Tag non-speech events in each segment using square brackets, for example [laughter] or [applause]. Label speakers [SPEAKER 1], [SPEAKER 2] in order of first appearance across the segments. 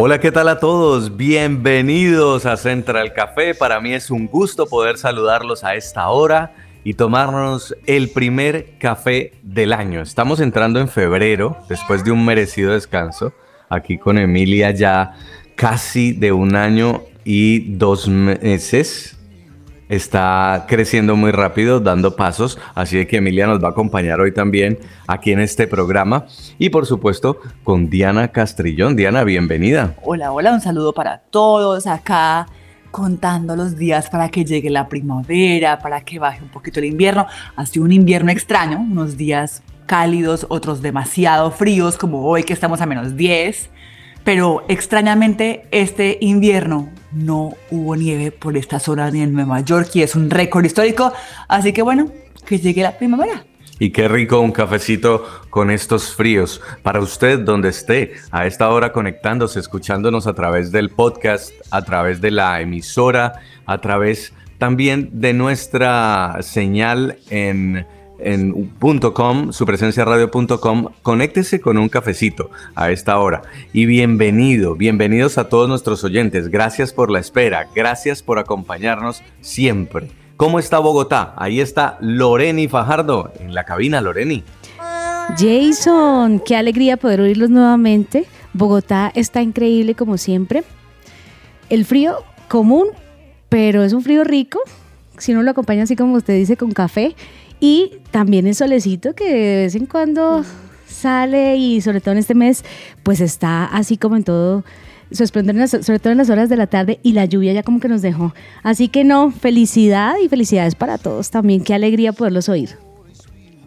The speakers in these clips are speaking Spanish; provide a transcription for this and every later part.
[SPEAKER 1] Hola, ¿qué tal a todos? Bienvenidos a Central Café. Para mí es un gusto poder saludarlos a esta hora y tomarnos el primer café del año. Estamos entrando en febrero, después de un merecido descanso, aquí con Emilia ya casi de un año y dos meses está creciendo muy rápido, dando pasos, así que Emilia nos va a acompañar hoy también aquí en este programa y por supuesto con Diana Castrillón. Diana, bienvenida.
[SPEAKER 2] Hola, hola, un saludo para todos acá contando los días para que llegue la primavera, para que baje un poquito el invierno. Ha sido un invierno extraño, unos días cálidos, otros demasiado fríos, como hoy que estamos a menos 10 pero extrañamente este invierno no hubo nieve por esta zona ni en Nueva York y es un récord histórico, así que bueno, que llegue la primavera.
[SPEAKER 1] Y qué rico un cafecito con estos fríos. Para usted, donde esté, a esta hora conectándose, escuchándonos a través del podcast, a través de la emisora, a través también de nuestra señal en en .com, su radio.com, conéctese con un cafecito a esta hora. Y bienvenido, bienvenidos a todos nuestros oyentes. Gracias por la espera, gracias por acompañarnos siempre. ¿Cómo está Bogotá? Ahí está Loreni Fajardo en la cabina, Loreni.
[SPEAKER 3] Jason, qué alegría poder oírlos nuevamente. Bogotá está increíble como siempre. El frío común, pero es un frío rico. Si uno lo acompaña así como usted dice con café y también el solecito que de vez en cuando sale y sobre todo en este mes, pues está así como en todo su esplendor, sobre todo en las horas de la tarde y la lluvia ya como que nos dejó. Así que no, felicidad y felicidades para todos también. Qué alegría poderlos oír.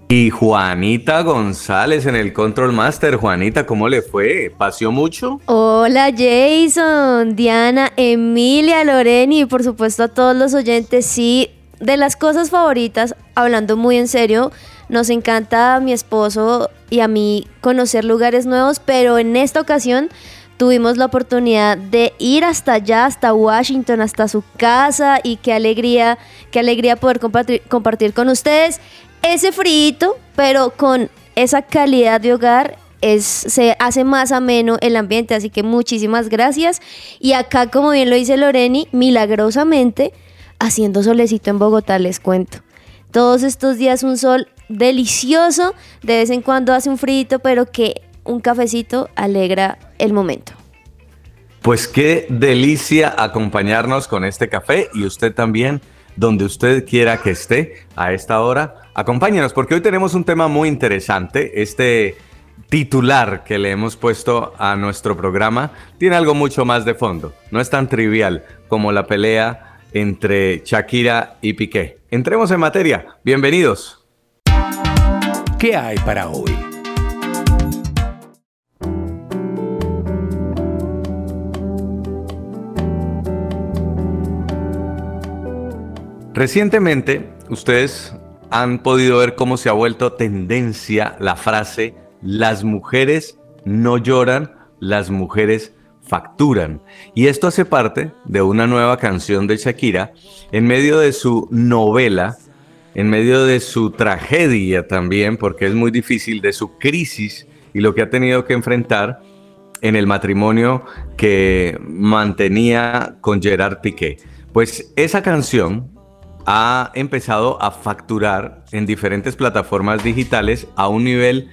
[SPEAKER 1] Y Juanita González en el Control Master. Juanita, ¿cómo le fue? ¿Paseó mucho?
[SPEAKER 4] Hola Jason, Diana, Emilia, Loreni y por supuesto a todos los oyentes. Sí, de las cosas favoritas, hablando muy en serio, nos encanta a mi esposo y a mí conocer lugares nuevos, pero en esta ocasión tuvimos la oportunidad de ir hasta allá, hasta Washington, hasta su casa y qué alegría, qué alegría poder compartir, con ustedes ese frito, pero con esa calidad de hogar es, se hace más ameno el ambiente, así que muchísimas gracias. Y acá, como bien lo dice Loreni, milagrosamente haciendo solecito en Bogotá, les cuento. Todos estos días un sol delicioso, de vez en cuando hace un frío, pero que un cafecito alegra el momento.
[SPEAKER 1] Pues qué delicia acompañarnos con este café y usted también, donde usted quiera que esté a esta hora, acompáñenos porque hoy tenemos un tema muy interesante. Este titular que le hemos puesto a nuestro programa tiene algo mucho más de fondo. No es tan trivial como la pelea entre Shakira y Piqué. Entremos en materia. Bienvenidos.
[SPEAKER 5] ¿Qué hay para hoy?
[SPEAKER 1] Recientemente, ustedes han podido ver cómo se ha vuelto tendencia la frase las mujeres no lloran, las mujeres facturan. Y esto hace parte de una nueva canción de Shakira en medio de su novela, en medio de su tragedia también, porque es muy difícil, de su crisis y lo que ha tenido que enfrentar en el matrimonio que mantenía con Gerard Piqué. Pues esa canción ha empezado a facturar en diferentes plataformas digitales a un nivel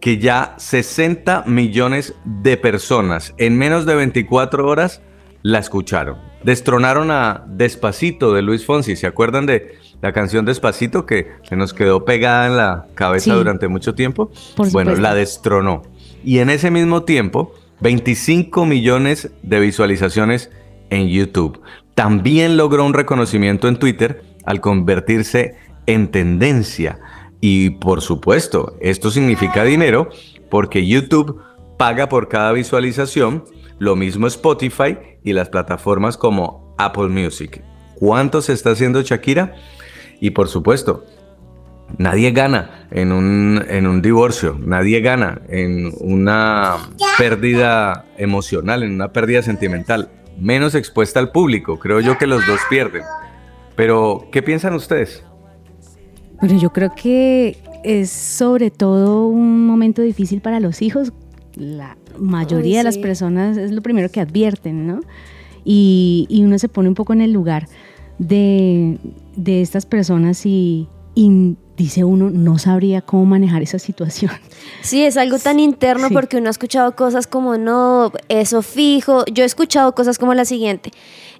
[SPEAKER 1] que ya 60 millones de personas en menos de 24 horas la escucharon. Destronaron a Despacito de Luis Fonsi. ¿Se acuerdan de la canción Despacito que se nos quedó pegada en la cabeza durante mucho tiempo? bueno, la destronó. Y en ese mismo tiempo, 25 millones de visualizaciones en YouTube. También logró un reconocimiento en Twitter al convertirse en tendencia. Y por supuesto, esto significa dinero porque YouTube paga por cada visualización, lo mismo Spotify y las plataformas como Apple Music. ¿Cuánto se está haciendo Shakira? Y por supuesto, nadie gana en un, en un divorcio, nadie gana en una pérdida emocional, en una pérdida sentimental, menos expuesta al público. Creo yo que los dos pierden. Pero, ¿qué piensan ustedes?
[SPEAKER 3] Bueno, yo creo que es sobre todo un momento difícil para los hijos. La mayoría de las personas es lo primero que advierten, ¿no? Y, uno se pone un poco en el lugar de, estas personas y, y, dice uno, no sabría cómo manejar esa situación. [laughs]
[SPEAKER 4] Sí, es algo tan interno porque uno ha escuchado cosas como, no, eso fijo. Yo he escuchado cosas como la siguiente.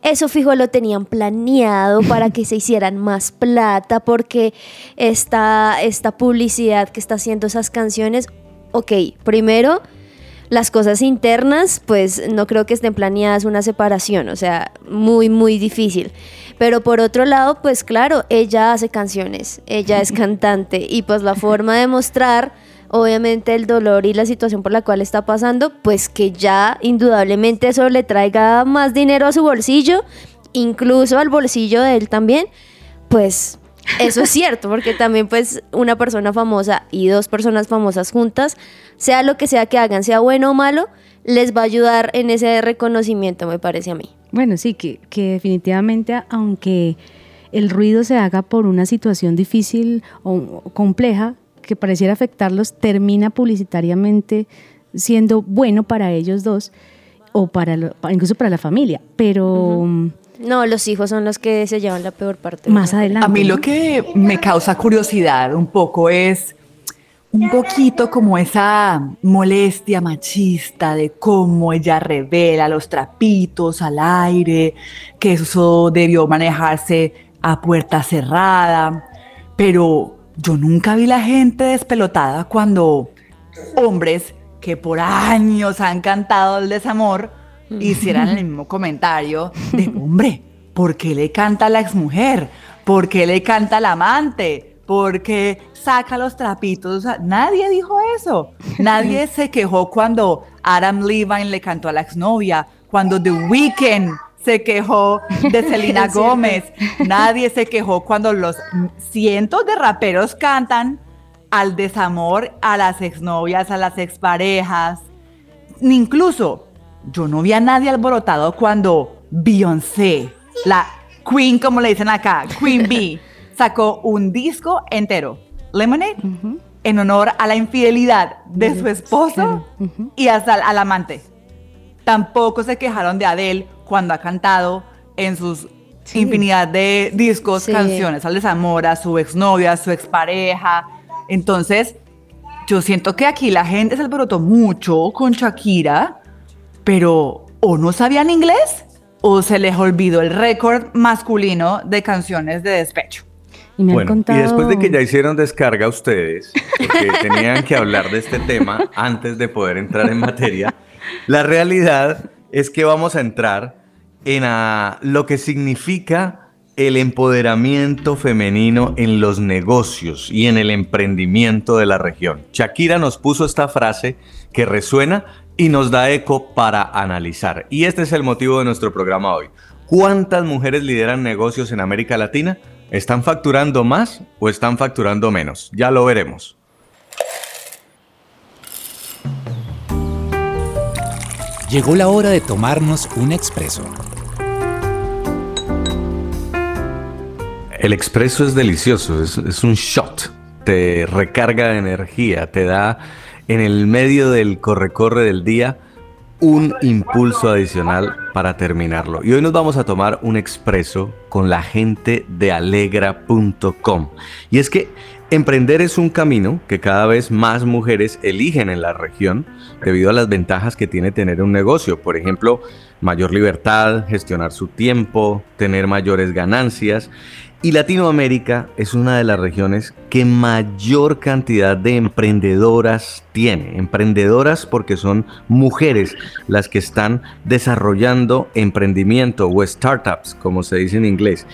[SPEAKER 4] Eso fijo lo tenían planeado para que se hicieran más plata, porque esta, esta publicidad que está haciendo esas canciones, ok, primero, las cosas internas, pues no creo que estén planeadas una separación, o sea, muy, muy difícil. Pero por otro lado, pues claro, ella hace canciones, ella es [laughs] cantante y pues la forma de mostrar obviamente el dolor y la situación por la cual está pasando, pues que ya indudablemente eso le traiga más dinero a su bolsillo, incluso al bolsillo de él también, pues eso es cierto, porque también pues una persona famosa y dos personas famosas juntas, sea lo que sea que hagan, sea bueno o malo, les va a ayudar en ese reconocimiento, me parece a mí.
[SPEAKER 3] Bueno, sí, que, que definitivamente, aunque el ruido se haga por una situación difícil o compleja, que pareciera afectarlos termina publicitariamente siendo bueno para ellos dos o para incluso para la familia, pero
[SPEAKER 4] no, los hijos son los que se llevan la peor parte.
[SPEAKER 3] Más adelante.
[SPEAKER 2] A mí lo que me causa curiosidad un poco es un poquito como esa molestia machista de cómo ella revela los trapitos al aire, que eso debió manejarse a puerta cerrada, pero yo nunca vi la gente despelotada cuando hombres que por años han cantado el desamor hicieran el mismo comentario de, [laughs] hombre, ¿por qué le canta a la exmujer? ¿Por qué le canta al amante? ¿Por qué saca los trapitos? nadie dijo eso. [laughs] Nadie se quejó cuando Adam Levine le cantó a la exnovia, cuando The Weeknd se quejó de [laughs] Selena Gómez. Nadie se quejó cuando los cientos de raperos cantan al desamor, a las exnovias, a las exparejas. Incluso yo no vi a nadie alborotado cuando Beyoncé, la Queen, como le dicen acá, Queen Bee, [laughs] sacó un disco entero, Lemonade, en honor a la infidelidad de su esposo y hasta al amante. Tampoco se quejaron de Adele cuando ha cantado en sus infinidad de discos, canciones al desamor, a su exnovia, a su expareja. Entonces, yo siento que aquí la gente se alborotó mucho con Shakira, pero o no sabían inglés o se les olvidó el récord masculino de canciones de despecho.
[SPEAKER 1] Y, me bueno, y después de que ya hicieron descarga ustedes, porque [laughs] tenían que hablar de este tema antes de poder entrar en materia, la realidad es que vamos a entrar en lo que significa el empoderamiento femenino en los negocios y en el emprendimiento de la región. Shakira nos puso esta frase que resuena y nos da eco para analizar. Y este es el motivo de nuestro programa hoy. ¿Cuántas mujeres lideran negocios en América Latina? ¿Están facturando más o están facturando menos? Ya lo veremos.
[SPEAKER 5] Llegó la hora de tomarnos un expreso
[SPEAKER 1] El expreso es delicioso, es, un shot, te recarga de energía, te da en el medio del corre-corre del día un impulso adicional para terminarlo. Y hoy nos vamos a tomar un expreso con la gente de alegra.com. Y es que emprender es un camino que cada vez más mujeres eligen en la región debido a las ventajas que tiene tener un negocio. Por ejemplo, mayor libertad, gestionar su tiempo, tener mayores ganancias y Latinoamérica es una de las regiones que mayor cantidad de emprendedoras tiene. Emprendedoras porque son mujeres las que están desarrollando emprendimiento o startups, como se dice en inglés.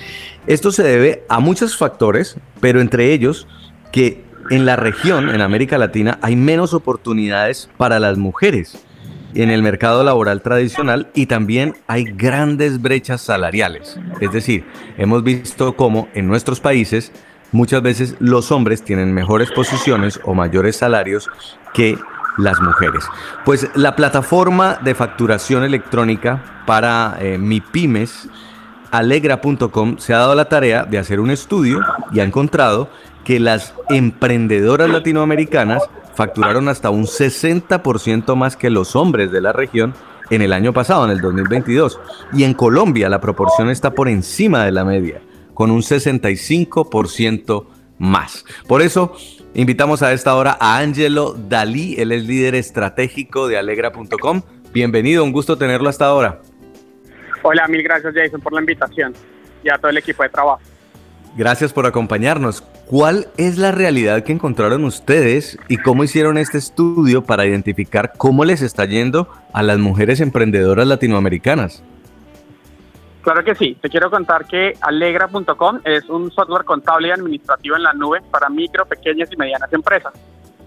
[SPEAKER 1] Esto se debe a muchos factores, pero entre ellos que en la región, en América Latina, hay menos oportunidades para las mujeres en el mercado laboral tradicional y también hay grandes brechas salariales. Es decir, hemos visto cómo en nuestros países muchas veces los hombres tienen mejores posiciones o mayores salarios que las mujeres. Pues la plataforma de facturación electrónica para eh, mi pymes, alegra.com, se ha dado la tarea de hacer un estudio y ha encontrado que las emprendedoras latinoamericanas facturaron hasta un 60% más que los hombres de la región en el año pasado, en el 2022. Y en Colombia la proporción está por encima de la media, con un 65% más. Por eso invitamos a esta hora a Angelo Dalí, él es líder estratégico de alegra.com. Bienvenido, un gusto tenerlo hasta ahora.
[SPEAKER 6] Hola, mil gracias Jason por la invitación y a todo el equipo de trabajo.
[SPEAKER 1] Gracias por acompañarnos. ¿Cuál es la realidad que encontraron ustedes y cómo hicieron este estudio para identificar cómo les está yendo a las mujeres emprendedoras latinoamericanas?
[SPEAKER 6] Claro que sí. Te quiero contar que Alegra.com es un software contable y administrativo en la nube para micro, pequeñas y medianas empresas.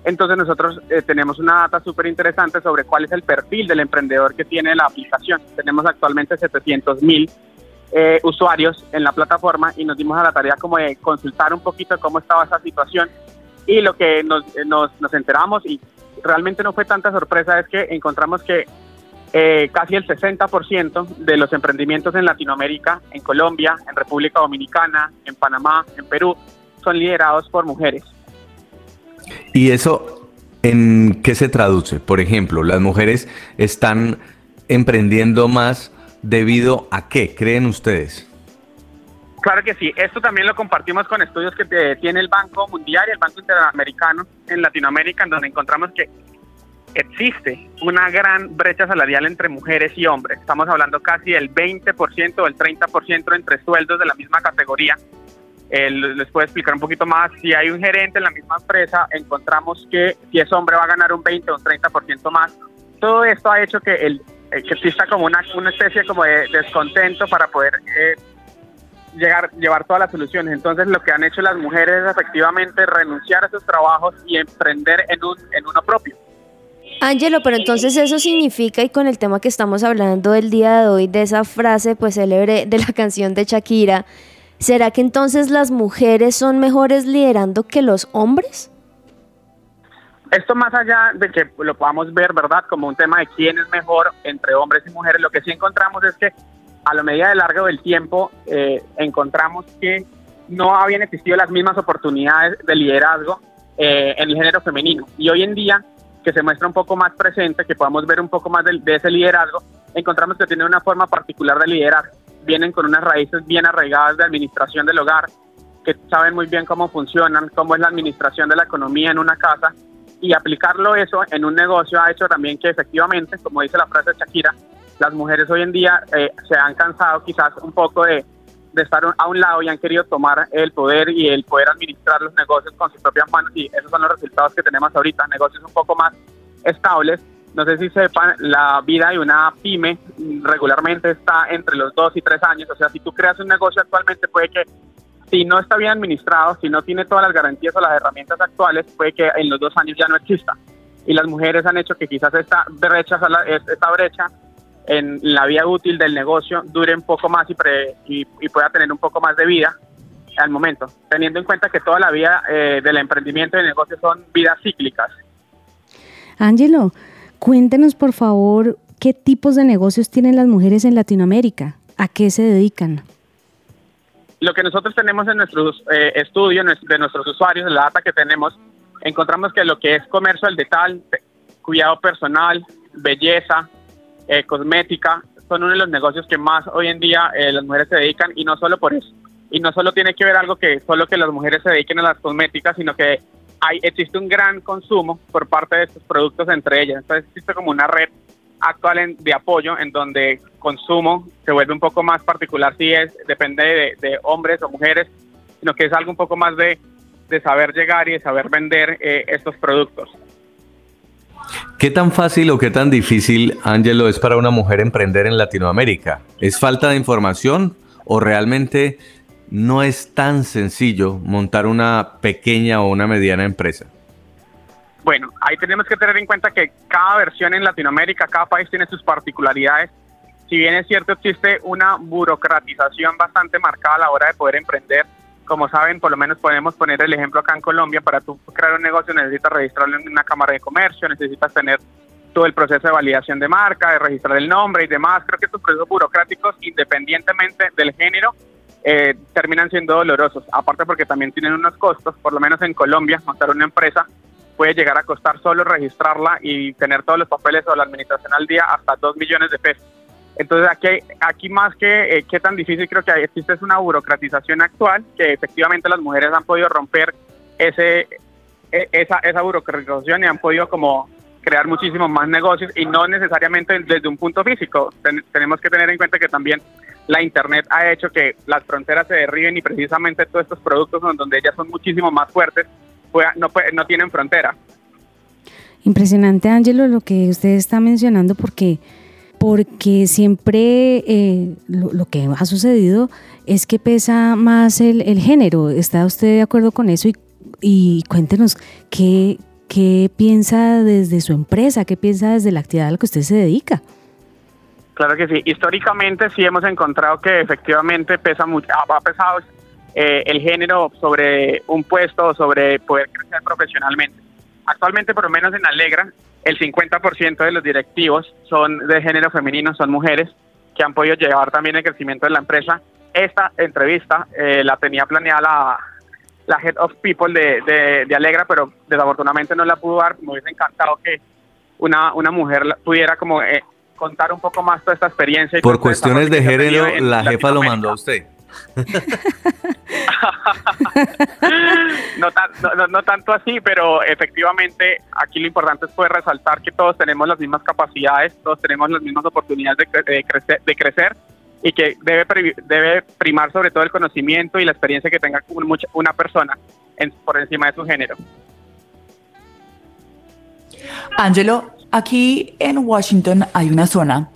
[SPEAKER 6] Entonces nosotros eh, tenemos una data súper interesante sobre cuál es el perfil del emprendedor que tiene la aplicación. Tenemos actualmente 700 mil eh, usuarios en la plataforma y nos dimos a la tarea como de consultar un poquito cómo estaba esa situación y lo que nos, nos, nos enteramos y realmente no fue tanta sorpresa es que encontramos que eh, casi el 60% de los emprendimientos en Latinoamérica, en Colombia, en República Dominicana, en Panamá, en Perú, son liderados por mujeres.
[SPEAKER 1] ¿Y eso en qué se traduce? Por ejemplo, las mujeres están emprendiendo más ¿Debido a qué creen ustedes?
[SPEAKER 6] Claro que sí, esto también lo compartimos con estudios que tiene el Banco Mundial y el Banco Interamericano en Latinoamérica, en donde encontramos que existe una gran brecha salarial entre mujeres y hombres. Estamos hablando casi del 20% o el 30% entre sueldos de la misma categoría. les puedo explicar un poquito más. Si hay un gerente en la misma empresa, encontramos que si es hombre va a ganar un 20 o un 30% más. Todo esto ha hecho que el eh, exista como una, una especie como de descontento para poder eh, llegar, llevar todas las soluciones. Entonces lo que han hecho las mujeres es efectivamente renunciar a esos trabajos y emprender en, un, en uno propio.
[SPEAKER 4] Ángelo, pero entonces eso significa, y con el tema que estamos hablando el día de hoy, de esa frase pues célebre de la [laughs] canción de Shakira, ¿será que entonces las mujeres son mejores liderando que los hombres?
[SPEAKER 6] Esto más allá de que lo podamos ver, ¿verdad? Como un tema de quién es mejor entre hombres y mujeres, lo que sí encontramos es que a la medida de largo del tiempo eh, encontramos que no habían existido las mismas oportunidades de liderazgo eh, en el género femenino. Y hoy en día, que se muestra un poco más presente, que podamos ver un poco más de, de ese liderazgo, encontramos que tiene una forma particular de liderar. Vienen con unas raíces bien arraigadas de administración del hogar, que saben muy bien cómo funcionan, cómo es la administración de la economía en una casa y aplicarlo eso en un negocio ha hecho también que efectivamente, como dice la frase de Shakira, las mujeres hoy en día eh, se han cansado quizás un poco de, estar a un lado y han querido tomar el poder y el poder administrar los negocios con sus propias manos y esos son los resultados que tenemos ahorita, negocios un poco más estables. No sé si sepan, la vida de una pyme regularmente está entre los dos y tres años, o sea, si tú creas un negocio actualmente puede que si no está bien administrado, si no tiene todas las garantías o las herramientas actuales, puede que en los dos años ya no exista. Y las mujeres han hecho que quizás esta brecha, esta brecha en la vía útil del negocio dure un poco más y, y, pueda tener un poco más de vida al momento, teniendo en cuenta que toda la vida eh, del emprendimiento y del negocio son vidas cíclicas.
[SPEAKER 3] Ángelo, cuéntenos por favor qué tipos de negocios tienen las mujeres en Latinoamérica, a qué se dedican.
[SPEAKER 6] Lo que nosotros tenemos en nuestros eh, estudios de nuestros usuarios, en la data que tenemos, encontramos que lo que es comercio al detalle, cuidado personal, belleza, eh, cosmética, son uno de los negocios que más hoy en día eh, las mujeres se dedican y no solo por eso. Y no solo tiene que ver algo que solo que las mujeres se dediquen a las cosméticas, sino que hay, existe un gran consumo por parte de estos productos entre ellas. Entonces existe como una red actual de apoyo en donde consumo se vuelve un poco más particular si es, depende de, hombres o mujeres, sino que es algo un poco más de, saber llegar y de saber vender eh, estos productos.
[SPEAKER 1] ¿Qué tan fácil o qué tan difícil, Ángelo, es para una mujer emprender en Latinoamérica? ¿Es falta de información o realmente no es tan sencillo montar una pequeña o una mediana empresa?
[SPEAKER 6] Bueno, ahí tenemos que tener en cuenta que cada versión en Latinoamérica, cada país tiene sus particularidades. Si bien es cierto, existe una burocratización bastante marcada a la hora de poder emprender. Como saben, por lo menos podemos poner el ejemplo acá en Colombia, para tú crear un negocio necesitas registrarlo en una cámara de comercio, necesitas tener todo el proceso de validación de marca, de registrar el nombre y demás. Creo que estos procesos burocráticos, independientemente del género, eh, terminan siendo dolorosos. Aparte porque también tienen unos costos, por lo menos en Colombia, montar una empresa puede llegar a costar solo registrarla y tener todos los papeles o la administración al día hasta 2 millones de pesos. Entonces aquí, aquí más que eh, qué tan difícil creo que existe es una burocratización actual que efectivamente las mujeres han podido romper ese, e, esa, esa burocratización y han podido como crear muchísimos más negocios y no necesariamente desde un punto físico. tenemos que tener en cuenta que también la Internet ha hecho que las fronteras se derriben y precisamente todos estos productos donde ellas son muchísimo más fuertes no, no tienen frontera.
[SPEAKER 3] Impresionante, Ángelo, lo que usted está mencionando, porque, porque siempre eh, lo, que ha sucedido es que pesa más el, género. ¿Está usted de acuerdo con eso? Y, y cuéntenos qué, qué piensa desde su empresa, qué piensa desde la actividad a la que usted se dedica.
[SPEAKER 6] Claro que sí. Históricamente sí hemos encontrado que efectivamente pesa mucho, ha pesado eh, el género sobre un puesto o sobre poder crecer profesionalmente. Actualmente, por lo menos en Alegra, el 50% de los directivos son de género femenino, son mujeres que han podido llevar también el crecimiento de la empresa. Esta entrevista eh, la tenía planeada la, la Head of People de, de, Alegra, pero desafortunadamente no la pudo dar. Me hubiese encantado que una, una mujer pudiera como eh, contar un poco más toda esta experiencia.
[SPEAKER 1] Por cuestiones de género, la jefa lo mandó a usted. [laughs]
[SPEAKER 6] no, no, tanto así, pero efectivamente aquí lo importante es poder resaltar que todos tenemos las mismas capacidades, todos tenemos las mismas oportunidades de, crecer, de crecer y que debe, debe primar sobre todo el conocimiento y la experiencia que tenga una persona por encima de su género.
[SPEAKER 2] Angelo, aquí en Washington hay una zona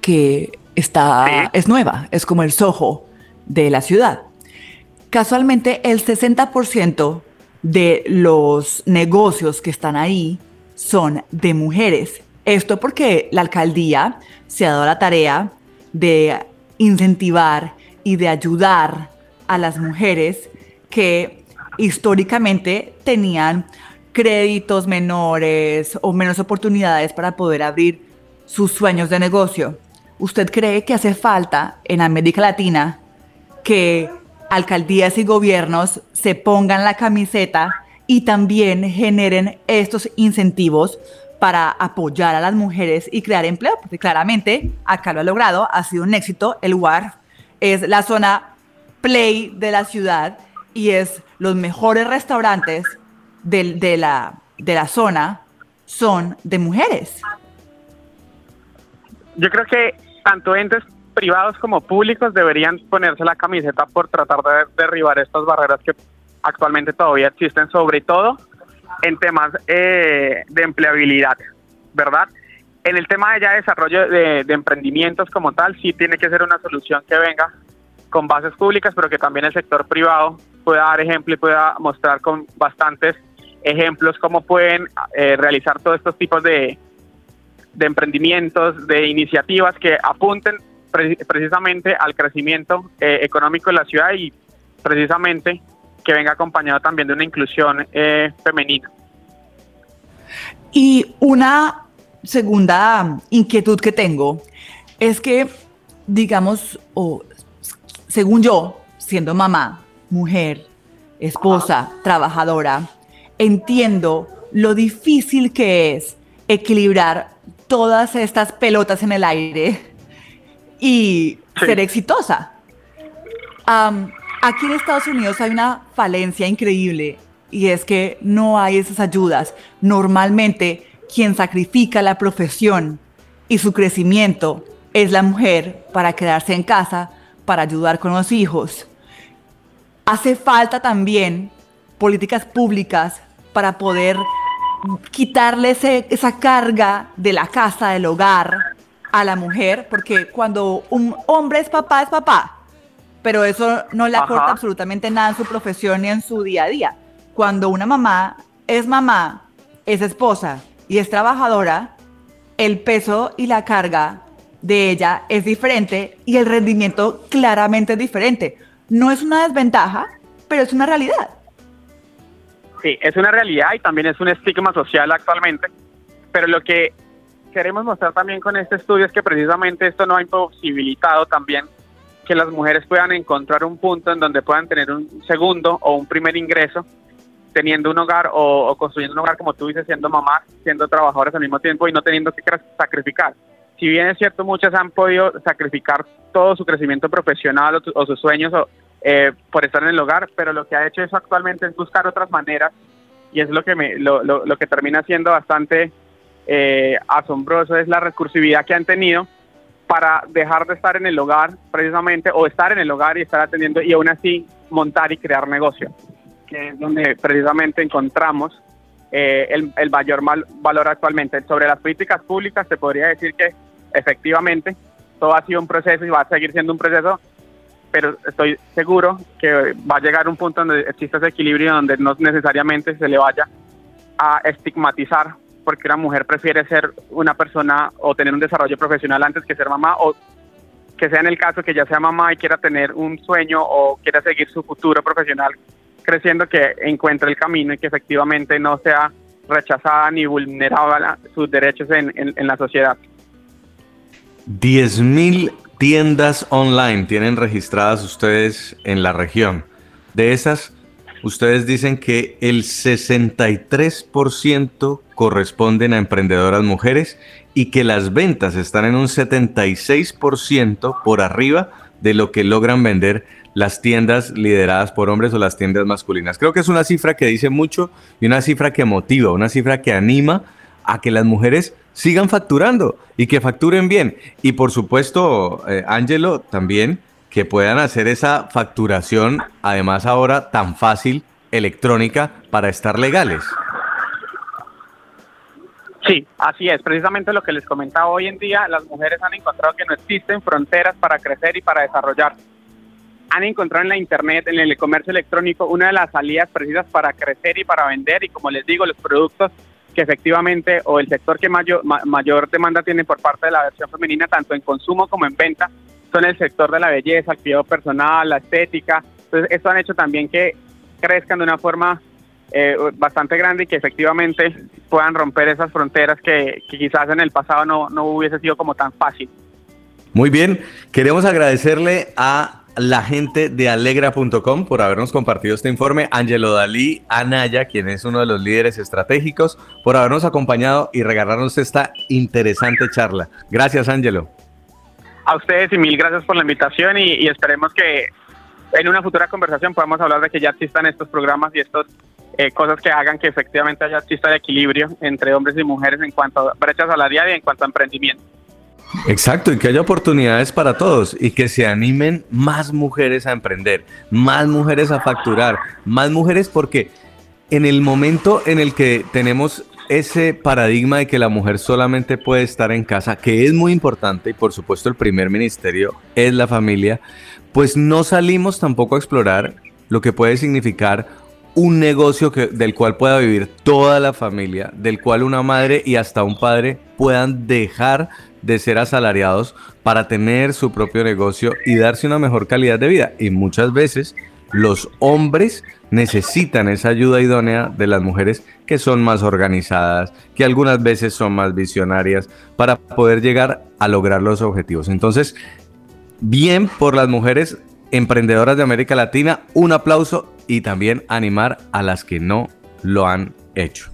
[SPEAKER 2] que está, es nueva, es como el Soho de la ciudad. Casualmente, el 60% de los negocios que están ahí son de mujeres. Esto porque la alcaldía se ha dado la tarea de incentivar y de ayudar a las mujeres que históricamente tenían créditos menores o menos oportunidades para poder abrir sus sueños de negocio. ¿Usted cree que hace falta en América Latina que alcaldías y gobiernos se pongan la camiseta y también generen estos incentivos para apoyar a las mujeres y crear empleo, porque claramente acá lo ha logrado, ha sido un éxito. El WARF es la zona play de la ciudad y es los mejores restaurantes de, la, de la zona son de mujeres.
[SPEAKER 6] Yo creo que tanto entes privados como públicos deberían ponerse la camiseta por tratar de derribar estas barreras que actualmente todavía existen, sobre todo en temas eh, de empleabilidad, ¿verdad? En el tema de ya desarrollo de, emprendimientos como tal, sí tiene que ser una solución que venga con bases públicas, pero que también el sector privado pueda dar ejemplo y pueda mostrar con bastantes ejemplos cómo pueden eh, realizar todos estos tipos de, de emprendimientos, de iniciativas que apunten precisamente al crecimiento eh, económico de la ciudad y precisamente que venga acompañado también de una inclusión eh, femenina.
[SPEAKER 2] Y una segunda inquietud que tengo es que, digamos, o según yo, siendo mamá, mujer, esposa, trabajadora, entiendo lo difícil que es equilibrar todas estas pelotas en el aire y ser exitosa. aquí en Estados Unidos hay una falencia increíble y es que no hay esas ayudas. Normalmente quien sacrifica la profesión y su crecimiento es la mujer para quedarse en casa, para ayudar con los hijos. Hace falta también políticas públicas para poder quitarle esa carga de la casa, del hogar, a la mujer, porque cuando un hombre es papá, es papá. pero eso no le
[SPEAKER 6] Ajá.
[SPEAKER 2] aporta absolutamente nada en su profesión ni en su día a día. Cuando una mamá es mamá, es esposa y es trabajadora, el peso y la carga de ella es diferente y el rendimiento claramente es diferente. No es una desventaja, pero es una realidad.
[SPEAKER 6] Sí, es una realidad y también es un estigma social actualmente, pero lo que queremos mostrar también con este estudio es que precisamente esto no ha imposibilitado también que las mujeres puedan encontrar un punto en donde puedan tener un segundo o un primer ingreso teniendo un hogar o, o construyendo un hogar como tú dices, siendo mamás, siendo trabajadoras al mismo tiempo y no teniendo que sacrificar. Si bien es cierto, muchas han podido sacrificar todo su crecimiento profesional o, o sus sueños o, eh, por estar en el hogar, pero lo que ha hecho eso actualmente es buscar otras maneras y es lo que me, lo, lo, lo que termina siendo bastante eh, asombroso es la recursividad que han tenido para dejar de estar en el hogar precisamente o estar en el hogar y estar atendiendo y aún así montar y crear negocio, que es donde precisamente encontramos eh, el, el mayor mal- valor actualmente. Sobre las políticas públicas se podría decir que efectivamente todo ha sido un proceso y va a seguir siendo un proceso, pero estoy seguro que va a llegar un punto donde exista ese equilibrio donde no necesariamente se le vaya a estigmatizar porque una mujer prefiere ser una persona o tener un desarrollo profesional antes que ser mamá o que sea en el caso que ya sea mamá y quiera tener un sueño o quiera seguir su futuro profesional creciendo que encuentre el camino y que efectivamente no sea rechazada ni vulnerada sus derechos en, en- la sociedad.
[SPEAKER 1] 10.000 tiendas online tienen registradas ustedes en la región. De esas, ustedes dicen que el 63% corresponden a emprendedoras mujeres y que las ventas están en un 76% por arriba de lo que logran vender las tiendas lideradas por hombres o las tiendas masculinas. Creo que es una cifra que dice mucho y una cifra que motiva, una cifra que anima a que las mujeres sigan facturando y que facturen bien. Y por supuesto, eh, Ángelo, también que puedan hacer esa facturación, además ahora tan fácil, electrónica, para estar legales.
[SPEAKER 6] Sí, así es. Precisamente lo que les comentaba hoy en día, las mujeres han encontrado que no existen fronteras para crecer y para desarrollar. Han encontrado en la Internet, en el comercio electrónico, una de las salidas precisas para crecer y para vender. Y como les digo, los productos que efectivamente o el sector que mayor, ma- mayor demanda tiene por parte de la versión femenina, tanto en consumo como en venta, son el sector de la belleza, el cuidado personal, la estética. Entonces, esto han hecho también que crezcan de una forma eh, bastante grande y que efectivamente puedan romper esas fronteras que, quizás en el pasado no, no hubiese sido como tan fácil.
[SPEAKER 1] Muy bien, queremos agradecerle a la gente de alegra.com por habernos compartido este informe, Angelo Dalí Anaya, quien es uno de los líderes estratégicos, por habernos acompañado y regalarnos esta interesante charla. Gracias, Angelo.
[SPEAKER 6] A ustedes y mil gracias por la invitación y, esperemos que en una futura conversación podamos hablar de que ya existan estos programas y estas eh, cosas que hagan que efectivamente haya exista el equilibrio entre hombres y mujeres en cuanto a brecha salarial y en cuanto a emprendimiento.
[SPEAKER 1] Exacto, y que haya oportunidades para todos y que se animen más mujeres a emprender, más mujeres a facturar, más mujeres porque en el momento en el que tenemos ese paradigma de que la mujer solamente puede estar en casa, que es muy importante y por supuesto el primer ministerio es la familia, pues no salimos tampoco a explorar lo que puede significar un negocio que, del cual pueda vivir toda la familia, del cual una madre y hasta un padre puedan dejar de ser asalariados para tener su propio negocio y darse una mejor calidad de vida. Y muchas veces los hombres necesitan esa ayuda idónea de las mujeres que son más organizadas, que algunas veces son más visionarias para poder llegar a lograr los objetivos. Entonces, bien por las mujeres emprendedoras de América Latina, un aplauso y también animar a las que no lo han hecho.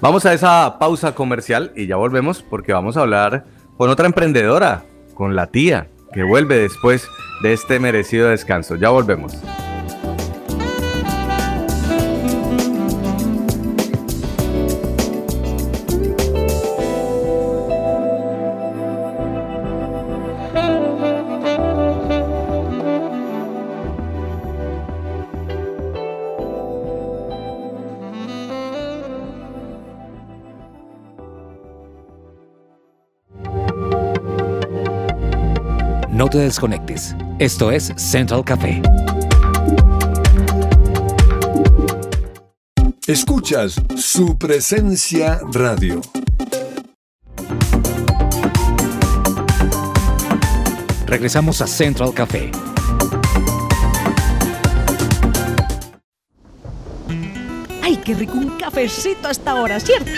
[SPEAKER 1] Vamos a esa pausa comercial y ya volvemos porque vamos a hablar con otra emprendedora, con la tía, que vuelve después de este merecido descanso. Ya volvemos.
[SPEAKER 5] Te desconectes. Esto es Central Café.
[SPEAKER 7] Escuchas su presencia radio.
[SPEAKER 5] Regresamos a Central Café.
[SPEAKER 3] Ay, qué rico un cafecito a esta hora, ¿cierto?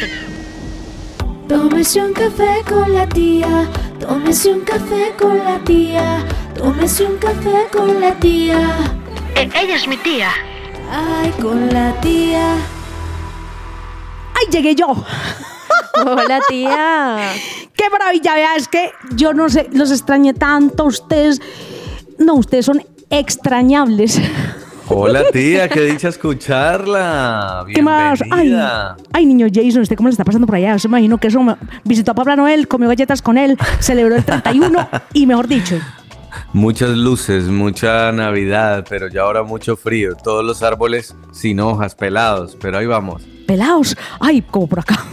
[SPEAKER 8] Tómese un café con la tía, tómese un café con la tía, tómese un café con la tía.
[SPEAKER 9] ella es mi tía.
[SPEAKER 8] Ay, con la tía.
[SPEAKER 3] ¡Ay, llegué yo!
[SPEAKER 4] Hola, tía. [laughs]
[SPEAKER 3] ¡Qué maravilla! Vea, es que yo no sé, los extrañé tanto. Ustedes. No, ustedes son extrañables.
[SPEAKER 1] Hola tía, qué dicha escucharla.
[SPEAKER 3] ¿Qué más? Ay,
[SPEAKER 1] Bienvenida.
[SPEAKER 3] ay, niño Jason, ¿usted cómo le está pasando por allá? Se imagino que eso visitó a Papá Noel, comió galletas con él, celebró el 31 y mejor dicho,
[SPEAKER 1] Muchas luces, mucha Navidad, pero ya ahora mucho frío. Todos los árboles sin hojas, pelados, pero ahí vamos.
[SPEAKER 3] pelados. Ay, como por acá. [laughs]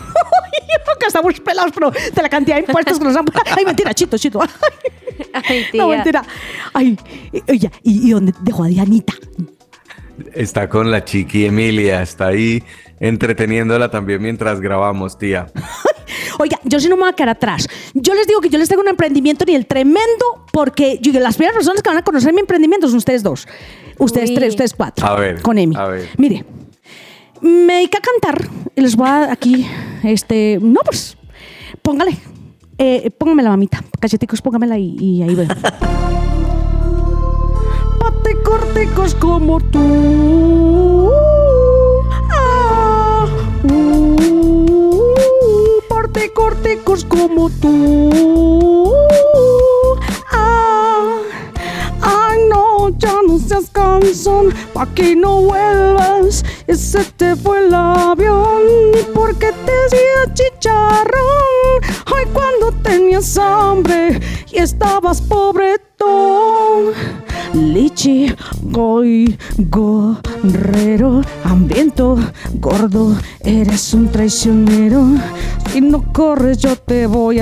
[SPEAKER 3] Acá estamos pelados, pero de la cantidad de impuestos que nos han. Ay, mentira, chito, chito. Ay,
[SPEAKER 4] Ay, tía.
[SPEAKER 3] no, mentira. Ay, oye, ¿y, y dónde dejó a Dianita?
[SPEAKER 1] Está con la chiqui Emilia, está ahí entreteniéndola también mientras grabamos, tía. [laughs]
[SPEAKER 3] Oiga, yo sí no me voy a quedar atrás. Yo les digo que yo les tengo un emprendimiento ni el tremendo, porque yo, las primeras personas que van a conocer mi emprendimiento son ustedes dos. Ustedes
[SPEAKER 4] Uy.
[SPEAKER 3] tres, ustedes cuatro.
[SPEAKER 1] A ver,
[SPEAKER 3] Con Emi.
[SPEAKER 1] a ver.
[SPEAKER 3] Mire, me dediqué a cantar y les voy a dar aquí, este, no, pues, póngale. Eh, póngame la mamita, cacheticos, póngamela y, y ahí veo. [laughs] Patecorticos como tú. Ah, uh, Patecorticos como tú. Ah, Ay, no, ya no seas cansón, pa' que no vuelvas.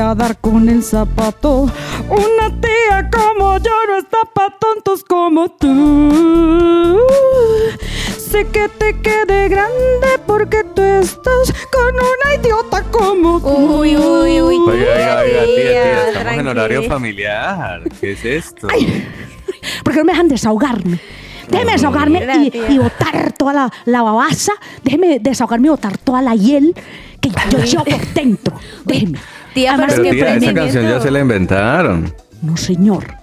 [SPEAKER 3] A dar con el zapato. Una tía como yo no está pa' tontos como tú. Sé que te quede grande porque tú estás con una idiota como tú.
[SPEAKER 4] Uy, uy, uy.
[SPEAKER 1] Oiga, oiga, oiga, tía, tía, estamos en
[SPEAKER 4] tranqui.
[SPEAKER 1] horario familiar. ¿Qué es esto?
[SPEAKER 3] ¿Por qué no me dejan desahogarme? Déjeme desahogarme y botar toda la, la babasa. Déjeme desahogarme y botar toda la hiel que yo llevo por dentro. Déjeme.
[SPEAKER 4] Tía,
[SPEAKER 3] Además,
[SPEAKER 4] pero
[SPEAKER 1] Pero tía, esa canción ya se la inventaron.
[SPEAKER 3] No, señor.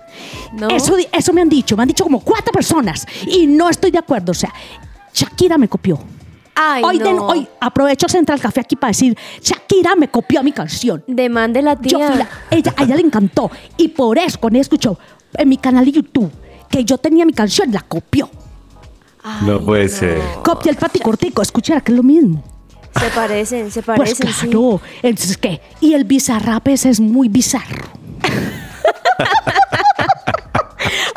[SPEAKER 4] No.
[SPEAKER 3] Eso, me han dicho. Me han dicho como cuatro personas. Y no estoy de acuerdo. O sea, Shakira me copió.
[SPEAKER 4] Ay,
[SPEAKER 3] hoy,
[SPEAKER 4] no.
[SPEAKER 3] hoy aprovecho Central Café aquí para decir, Shakira me copió mi canción.
[SPEAKER 4] Demande la
[SPEAKER 3] Yo
[SPEAKER 4] tía.
[SPEAKER 3] fui la- ella, a ella le encantó. Y por eso, cuando ella escuchó en mi canal de YouTube que yo tenía mi canción, la copió.
[SPEAKER 1] no puede ser.
[SPEAKER 3] Copia el pati cortico, escucha que es lo mismo.
[SPEAKER 4] Se parecen, se
[SPEAKER 3] Pues
[SPEAKER 4] parecen, sí.
[SPEAKER 3] claro. Entonces, ¿qué? Y el bizarrap ese es muy bizarro. [laughs]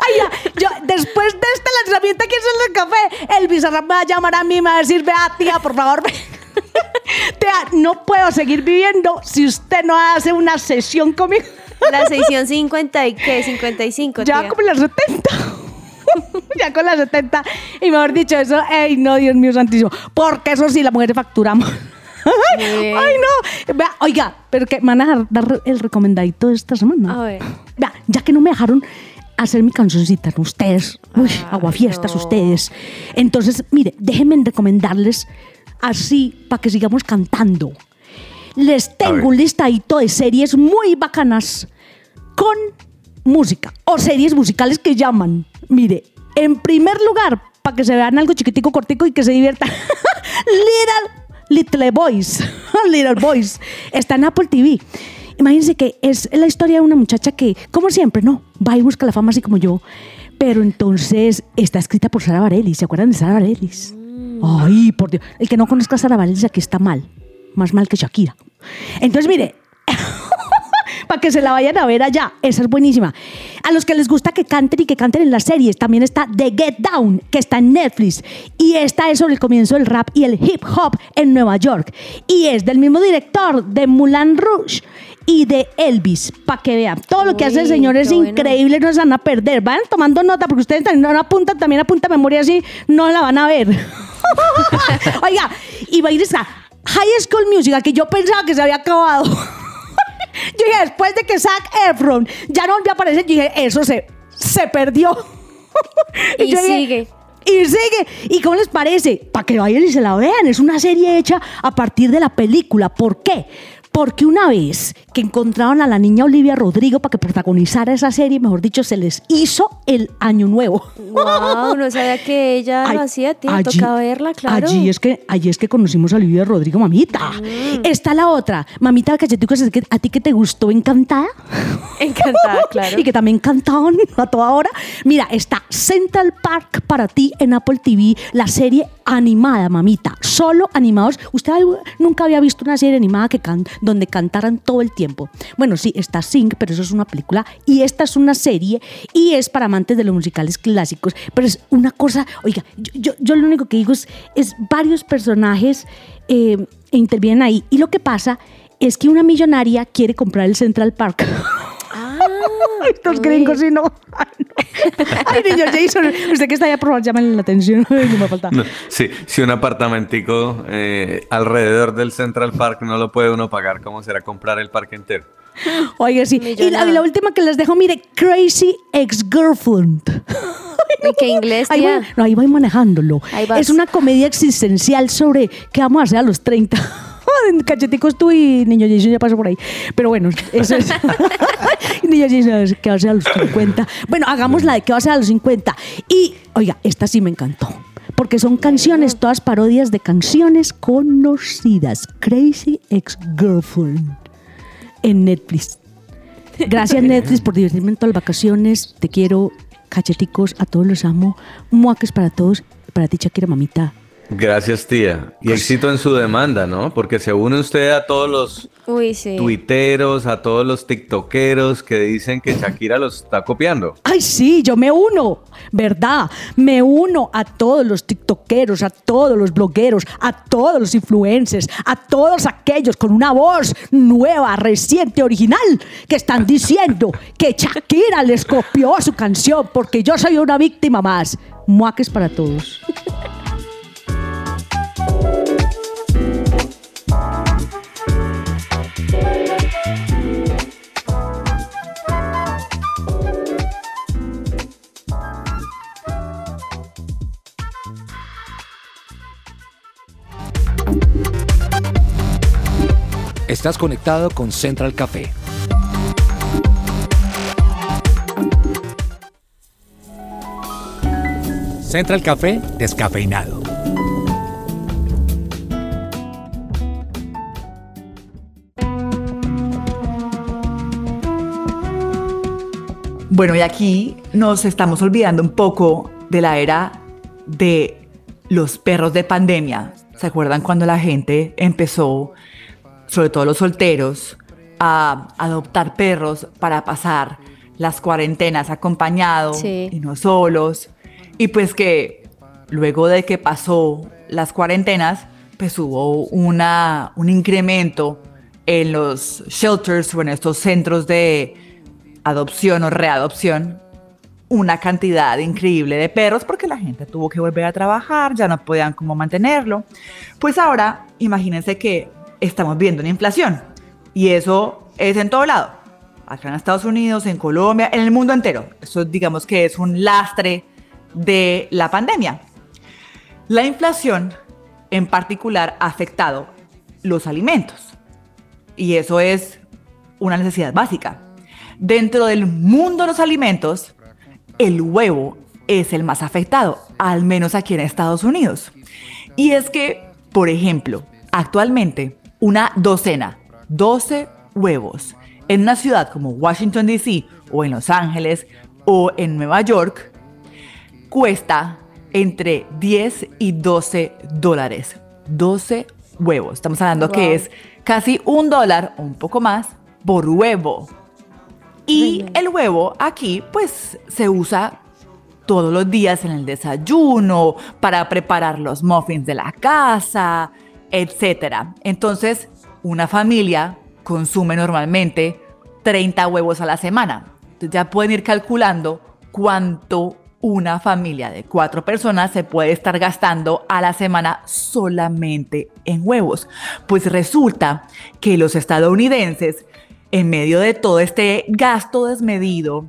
[SPEAKER 3] Ay, ya, yo, después de este lanzamiento aquí en el café, el bizarrap me va a llamar a mí y me va a decir, vea, tía, por favor, ve". [laughs] Tía, no puedo seguir viviendo si usted no hace una sesión conmigo.
[SPEAKER 4] La [laughs] sección 50 y qué, 55,
[SPEAKER 3] Ya
[SPEAKER 4] tía.
[SPEAKER 3] como las 70. [laughs] ya con las 70. Y mejor dicho, eso, ey, no, Dios mío santísimo. Porque eso sí, las mujeres facturamos. [laughs]
[SPEAKER 4] Bien.
[SPEAKER 3] Ay, no. Vea, oiga, pero que me van a dar- el recomendadito de esta semana.
[SPEAKER 4] A ver.
[SPEAKER 3] Vea, ya que no me dejaron hacer mi cancioncita, ¿no? ustedes, uy, aguafiestas
[SPEAKER 4] no.
[SPEAKER 3] ustedes. Entonces, mire, déjenme recomendarles así para que sigamos cantando. Les tengo un listadito de series muy bacanas con música o series musicales que llaman. Mire, en primer lugar, para que se vean algo chiquitico, cortico y que se diviertan, [laughs] Little, Little Boys, [laughs] Little Boys, está en Apple TV. Imagínense que es la historia de una muchacha que, como siempre, no, va y busca la fama así como yo, pero entonces está escrita por Sara Bareilles. ¿Se acuerdan de Sara Bareilles? Ay, por Dios. El que no conozca a Sara Bareilles aquí está mal. Más mal que Shakira. Entonces, mire, para que se la vayan a ver allá. Esa es buenísima. A los que les gusta que canten y que canten en las series, también está The Get Down, que está en Netflix. Y esta es sobre el comienzo del rap y el hip hop en Nueva York. Y es del mismo director de Moulin Rouge y de Elvis, para que vean. Todo lo que hace el
[SPEAKER 4] Uy,
[SPEAKER 3] señor es
[SPEAKER 4] bueno.
[SPEAKER 3] increíble, no se van a perder. Vayan tomando nota porque ustedes también no apuntan, también apunta memoria así, no la van a ver. [laughs] Oiga, y va a ir esa High School Musical que yo pensaba que se había acabado. [laughs] yo dije, después de que Zac Efron ya no volvió a aparecer, yo dije, eso se, se perdió.
[SPEAKER 4] Y [laughs]
[SPEAKER 3] yo dije,
[SPEAKER 4] sigue.
[SPEAKER 3] y sigue. ¿Y cómo les parece? Para que vayan y se la vean. Es una serie hecha a partir de la película. ¿Por qué? Porque una vez que encontraron a la niña Olivia Rodrigo para que protagonizara esa serie, mejor dicho, se les hizo el año nuevo.
[SPEAKER 4] Wow, no sabía que ella lo hacía, tía.
[SPEAKER 3] allí-
[SPEAKER 4] Toca verla, claro.
[SPEAKER 3] Allí es que, allí es que conocimos a Olivia Rodrigo, mamita.
[SPEAKER 4] Mm.
[SPEAKER 3] Está la otra, mamita que a ti que te gustó Encantada.
[SPEAKER 4] Encantada, [laughs] claro.
[SPEAKER 3] Y que también cantaban a toda hora. Mira, está Central Park para ti en Apple TV, la serie animada, mamita. Solo animados. Usted nunca había visto una serie animada que can- donde cantaran todo el tiempo. Bueno, sí, está Sing, pero eso es una película. Y esta es una serie y es para amantes de los musicales clásicos. Pero es una cosa, oiga, yo, yo, yo lo único que digo es, es varios personajes eh, intervienen ahí. Y lo que pasa es que una millonaria quiere comprar el Central Park. [laughs] Estos gringos, sí, no. Ay, no. Ay, niño Jason, usted que está allá, por favor, llámenle la atención. [laughs] Me falta.
[SPEAKER 1] No, sí, si un apartamentico eh, alrededor del Central Park no lo puede uno pagar, ¿cómo será comprar el parque entero?
[SPEAKER 3] Oiga, sí. Y la, y la última que les dejo, mire, Crazy Ex-Girlfriend. [laughs]
[SPEAKER 4] ¿En qué inglés,
[SPEAKER 3] Ahí voy, no, ahí voy manejándolo.
[SPEAKER 4] Ahí.
[SPEAKER 3] Es una comedia existencial sobre qué vamos a hacer a los 30. [laughs] Cacheticos tú y Niño Jason ya pasó por ahí. Pero bueno, eso es. [laughs] [laughs] Niño Jason, ¿qué va a hacer a los 50? Bueno, hagamos la de qué va a hacer a los 50. Y, oiga, esta sí me encantó. Porque son canciones, todas parodias de canciones conocidas. Crazy Ex-Girlfriend. En Netflix. Gracias Netflix por divertirme en todas las vacaciones. Te quiero, cacheticos, a todos los amo. Muaques para todos. Para ti, Shakira, mamita.
[SPEAKER 1] Gracias, tía. Y éxito en su demanda, ¿no? Porque se une usted a todos los
[SPEAKER 4] Uy, sí.
[SPEAKER 1] tuiteros, a todos los tiktokeros que dicen que Shakira los está copiando.
[SPEAKER 3] Ay, sí, yo me uno, ¿verdad? Me uno a todos los tiktokeros, a todos los blogueros, a todos los influencers, a todos aquellos con una voz nueva, reciente, original, que están diciendo que Shakira les copió su canción porque yo soy una víctima más. Muaques para todos. [laughs]
[SPEAKER 5] Estás conectado con Central Café. Central Café descafeinado.
[SPEAKER 2] Bueno, y aquí nos estamos olvidando un poco de la era de los perros de pandemia. ¿Se acuerdan cuando la gente empezó, sobre todo los solteros, a adoptar perros para pasar las cuarentenas acompañados
[SPEAKER 4] Sí.
[SPEAKER 2] y no solos? Y pues que luego de que pasó las cuarentenas, pues hubo una, un incremento en los shelters o en estos centros de adopción o readopción una cantidad increíble de perros porque la gente tuvo que volver a trabajar, ya no podían como mantenerlo. Pues ahora, imagínense que estamos viendo una inflación y eso es en todo lado. Acá en Estados Unidos, en Colombia, en el mundo entero. Eso digamos que es un lastre de la pandemia. La inflación en particular ha afectado los alimentos y eso es una necesidad básica. Dentro del mundo de los alimentos, el huevo es el más afectado, al menos aquí en Estados Unidos. Y es que, por ejemplo, actualmente una docena, 12 huevos, en una ciudad como Washington, D.C., o en Los Ángeles, o en Nueva York, cuesta entre 10 y 12 dólares. 12 huevos. Estamos hablando que es casi un dólar o un poco más por huevo. Y el huevo aquí pues se usa todos los días en el desayuno, para preparar los muffins de la casa, etc. Entonces, una familia consume normalmente 30 huevos a la semana. Ya pueden ir calculando cuánto una familia de cuatro personas se puede estar gastando a la semana solamente en huevos. Pues resulta que los estadounidenses, en medio de todo este gasto desmedido,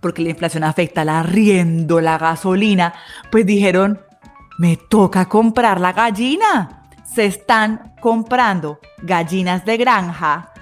[SPEAKER 2] porque la inflación afecta el arriendo, la gasolina, pues dijeron, me toca comprar la gallina. Se están comprando gallinas de granja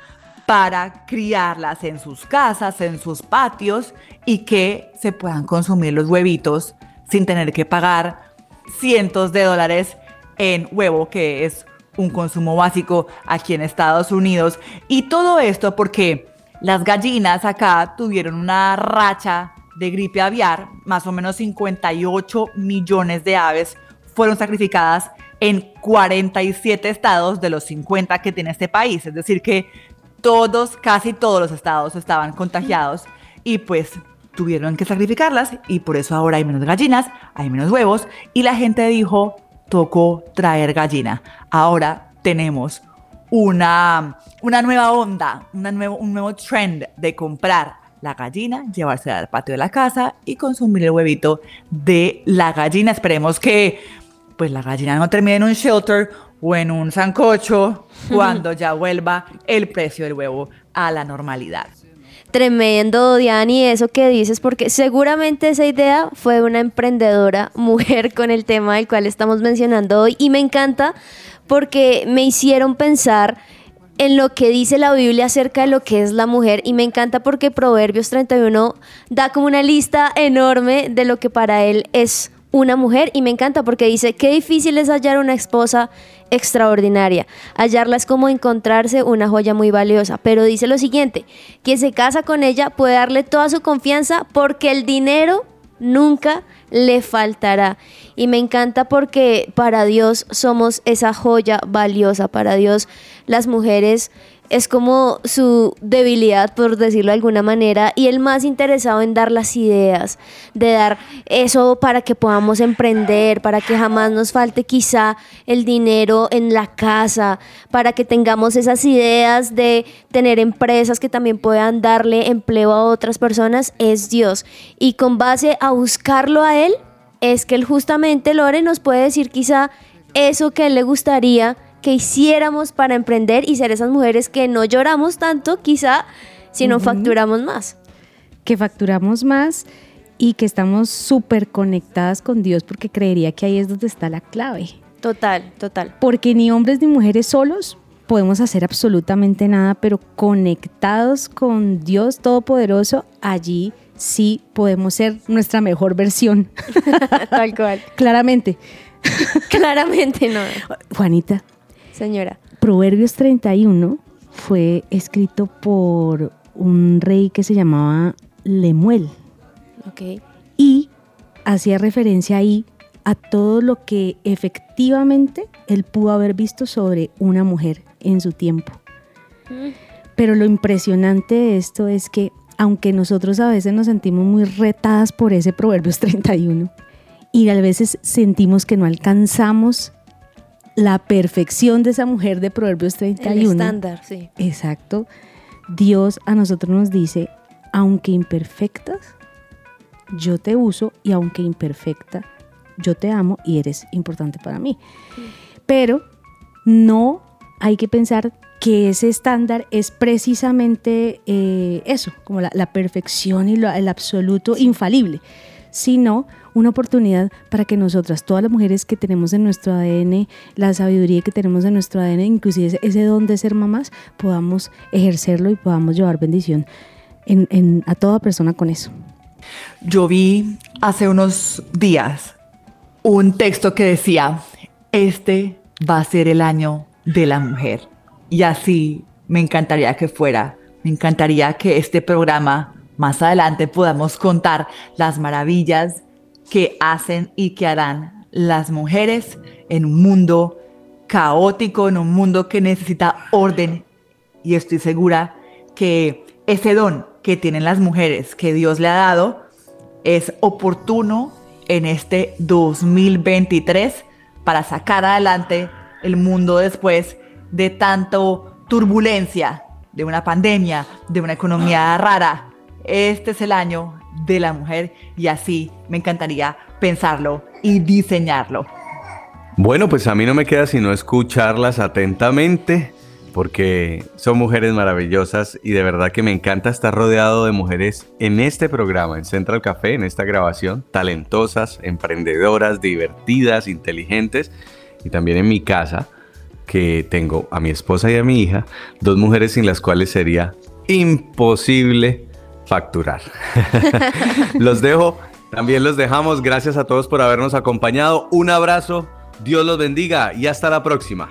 [SPEAKER 2] para criarlas en sus casas, en sus patios y que se puedan consumir los huevitos sin tener que pagar cientos de dólares en huevo, que es un consumo básico aquí en Estados Unidos. Y todo esto porque las gallinas acá tuvieron una racha de gripe aviar, más o menos 58 millones de aves fueron sacrificadas en 47 estados de los 50 que tiene este país. Es decir, que todos, casi todos los estados estaban contagiados y pues tuvieron que sacrificarlas y por eso ahora hay menos gallinas, hay menos huevos y la gente dijo, tocó traer gallina. Ahora tenemos una, una nueva onda, nuevo, un nuevo trend de comprar la gallina, llevársela al patio de la casa y consumir el huevito de la gallina. Esperemos que pues la gallina no termine en un shelter o en un sancocho [laughs] cuando ya vuelva el precio del huevo a la normalidad.
[SPEAKER 4] Tremendo, Diani, eso que dices, porque seguramente esa idea fue una emprendedora [laughs] mujer con el tema del cual estamos mencionando hoy y me encanta porque me hicieron pensar en lo que dice la Biblia acerca de lo que es la mujer y me encanta porque Proverbios 31 da como una lista enorme de lo que para él es una mujer y me encanta porque dice, qué difícil es hallar una esposa extraordinaria. Hallarla es como encontrarse una joya muy valiosa, pero dice lo siguiente, quien se casa con ella puede darle toda su confianza porque el dinero nunca le faltará. Y me encanta porque para Dios somos esa joya valiosa, para Dios las mujeres es como su debilidad, por decirlo de alguna manera, y el más interesado en dar las ideas, de dar eso para que podamos emprender, para que jamás nos falte quizá el dinero en la casa, para que tengamos esas ideas de tener empresas que también puedan darle empleo a otras personas, es Dios. Y con base a buscarlo a Él, es que Él justamente, Lore, nos puede decir quizá eso que Él le gustaría que hiciéramos para emprender y ser esas mujeres que no lloramos tanto, quizá, sino facturamos más.
[SPEAKER 3] Que facturamos más y que estamos súper conectadas con Dios porque creería que ahí es donde está la clave.
[SPEAKER 4] Total, total.
[SPEAKER 3] Porque ni hombres ni mujeres solos podemos hacer absolutamente nada, pero conectados con Dios Todopoderoso, allí sí podemos ser nuestra mejor versión. [laughs]
[SPEAKER 4] Tal cual.
[SPEAKER 3] Claramente.
[SPEAKER 4] Claramente no.
[SPEAKER 3] Juanita,
[SPEAKER 4] Señora.
[SPEAKER 3] Proverbios 31 fue escrito por un rey que se llamaba Lemuel.
[SPEAKER 4] Ok.
[SPEAKER 3] Y hacía referencia ahí a todo lo que efectivamente él pudo haber visto sobre una mujer en su tiempo.
[SPEAKER 4] Mm.
[SPEAKER 3] Pero lo impresionante de esto es que aunque nosotros a veces nos sentimos muy retadas por ese Proverbios 31 y a veces sentimos que no alcanzamos la perfección de esa mujer de Proverbios 31.
[SPEAKER 4] El estándar, sí.
[SPEAKER 3] Exacto. Dios a nosotros nos dice, aunque imperfectas, yo te uso y aunque imperfecta, yo te amo y eres importante para mí. Pero no hay que pensar que ese estándar es precisamente eh, eso, como la, la perfección y lo- el absoluto infalible, sino una oportunidad para que nosotras, todas las mujeres que tenemos en nuestro ADN, la sabiduría que tenemos en nuestro ADN, inclusive ese, don de ser mamás, podamos ejercerlo y podamos llevar bendición en- en- a toda persona con eso.
[SPEAKER 2] Yo vi hace unos días un texto que decía, este va a ser el año de la mujer. Y así me encantaría que fuera. Me encantaría que este programa más adelante podamos contar las maravillas que hacen y que harán las mujeres en un mundo caótico, en un mundo que necesita orden. Y estoy segura que ese don que tienen las mujeres que Dios le ha dado es oportuno en este 2023 para sacar adelante el mundo después de tanto turbulencia de una pandemia, de una economía rara. Este es el año de la mujer y así me encantaría pensarlo y diseñarlo.
[SPEAKER 1] Bueno, pues a mí no me queda sino escucharlas atentamente porque son mujeres maravillosas y de verdad que me encanta estar rodeado de mujeres en este programa, en Central Café, en esta grabación, talentosas, emprendedoras, divertidas, inteligentes y también en mi casa que tengo a mi esposa y a mi hija, dos mujeres sin las cuales sería imposible facturar. [laughs] los dejo, también los dejamos. Gracias a todos por habernos acompañado. Un abrazo, Dios los bendiga y hasta la próxima.